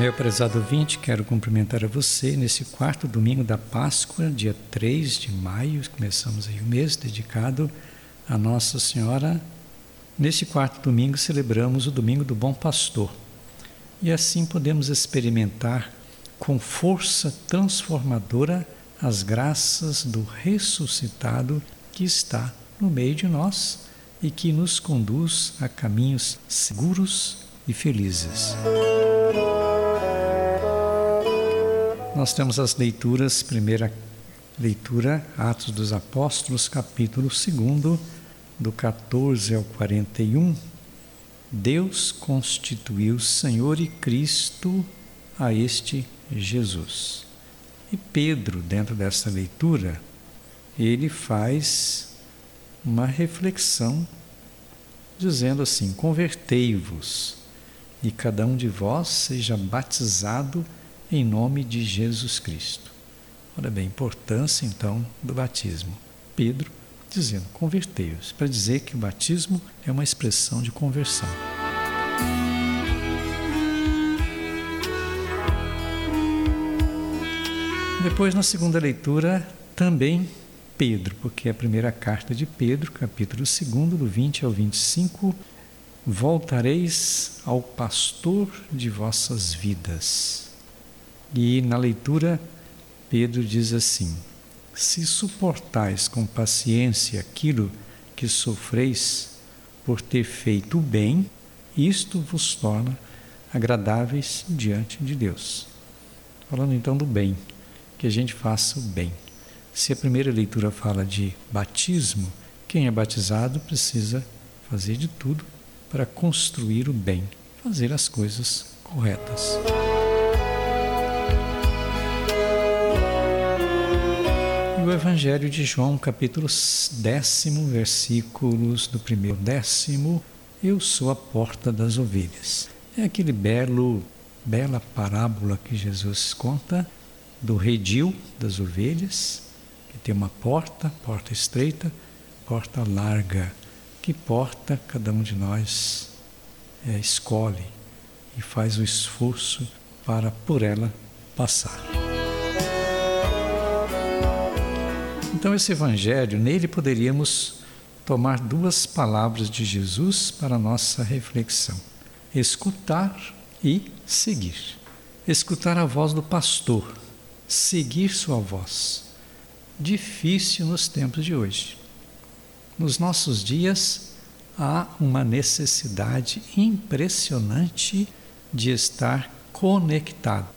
Meu prezado ouvinte, quero cumprimentar a você nesse quarto domingo da Páscoa, dia 3 de maio. Começamos aí o mês dedicado a Nossa Senhora. Neste quarto domingo celebramos o Domingo do Bom Pastor. E assim podemos experimentar com força transformadora as graças do ressuscitado que está no meio de nós e que nos conduz a caminhos seguros e felizes. Nós temos as leituras, primeira leitura, Atos dos Apóstolos, capítulo 2, do 14 ao 41. Deus constituiu Senhor e Cristo a este Jesus. E Pedro, dentro dessa leitura, ele faz uma reflexão dizendo assim: Convertei-vos e cada um de vós seja batizado em nome de Jesus Cristo. Olha bem, a importância então do batismo. Pedro dizendo: convertei-os, para dizer que o batismo é uma expressão de conversão. Depois, na segunda leitura, também Pedro, porque é a primeira carta de Pedro, capítulo 2, do 20 ao 25, voltareis ao pastor de vossas vidas e na leitura, Pedro diz assim: Se suportais com paciência aquilo que sofreis por ter feito o bem, isto vos torna agradáveis diante de Deus. Falando então do bem, que a gente faça o bem. Se a primeira leitura fala de batismo, quem é batizado precisa fazer de tudo para construir o bem, fazer as coisas corretas. Evangelho de João, capítulo décimo, versículos do primeiro décimo, eu sou a porta das ovelhas. É aquele belo, bela parábola que Jesus conta do redil das ovelhas, que tem uma porta, porta estreita, porta larga. Que porta cada um de nós é, escolhe e faz o esforço para por ela passar. Então, esse Evangelho, nele poderíamos tomar duas palavras de Jesus para nossa reflexão: escutar e seguir. Escutar a voz do pastor, seguir sua voz. Difícil nos tempos de hoje. Nos nossos dias, há uma necessidade impressionante de estar conectado.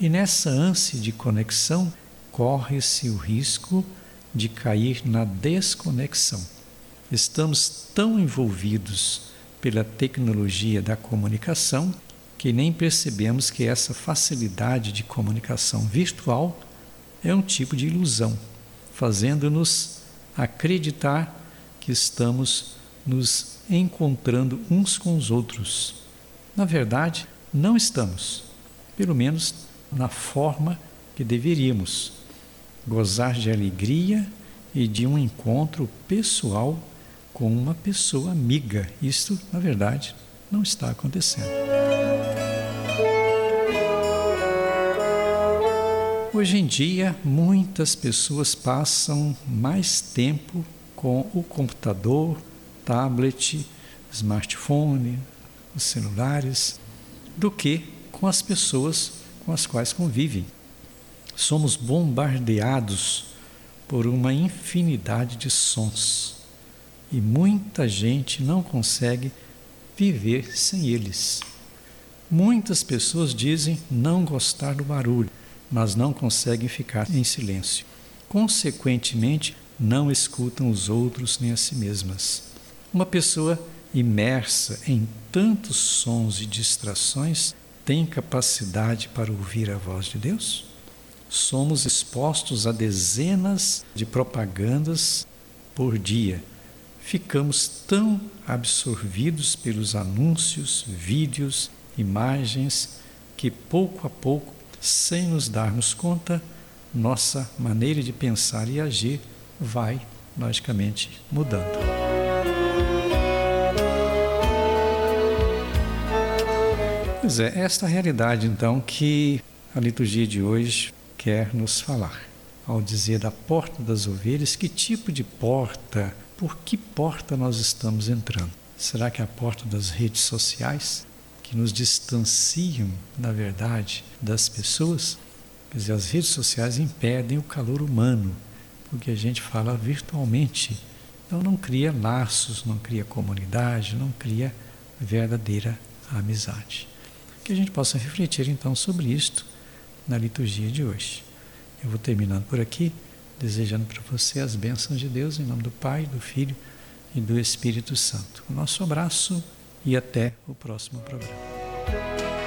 E nessa ânsia de conexão, corre-se o risco de cair na desconexão. Estamos tão envolvidos pela tecnologia da comunicação que nem percebemos que essa facilidade de comunicação virtual é um tipo de ilusão, fazendo-nos acreditar que estamos nos encontrando uns com os outros. Na verdade, não estamos, pelo menos na forma que deveríamos gozar de alegria e de um encontro pessoal com uma pessoa amiga. Isto, na verdade, não está acontecendo. Hoje em dia, muitas pessoas passam mais tempo com o computador, tablet, smartphone, os celulares, do que com as pessoas com as quais convivem somos bombardeados por uma infinidade de sons e muita gente não consegue viver sem eles. Muitas pessoas dizem não gostar do barulho, mas não conseguem ficar em silêncio. Consequentemente, não escutam os outros nem a si mesmas. Uma pessoa imersa em tantos sons e distrações tem capacidade para ouvir a voz de Deus? Somos expostos a dezenas de propagandas por dia. Ficamos tão absorvidos pelos anúncios, vídeos, imagens, que pouco a pouco, sem nos darmos conta, nossa maneira de pensar e agir vai, logicamente, mudando. Pois é, esta realidade então que a liturgia de hoje quer nos falar. Ao dizer da porta das ovelhas, que tipo de porta, por que porta nós estamos entrando? Será que é a porta das redes sociais, que nos distanciam, na verdade, das pessoas? Quer dizer, as redes sociais impedem o calor humano, porque a gente fala virtualmente. Então não cria laços, não cria comunidade, não cria verdadeira amizade. Que a gente possa refletir então sobre isto na liturgia de hoje. Eu vou terminando por aqui, desejando para você as bênçãos de Deus em nome do Pai, do Filho e do Espírito Santo. O nosso abraço e até o próximo programa.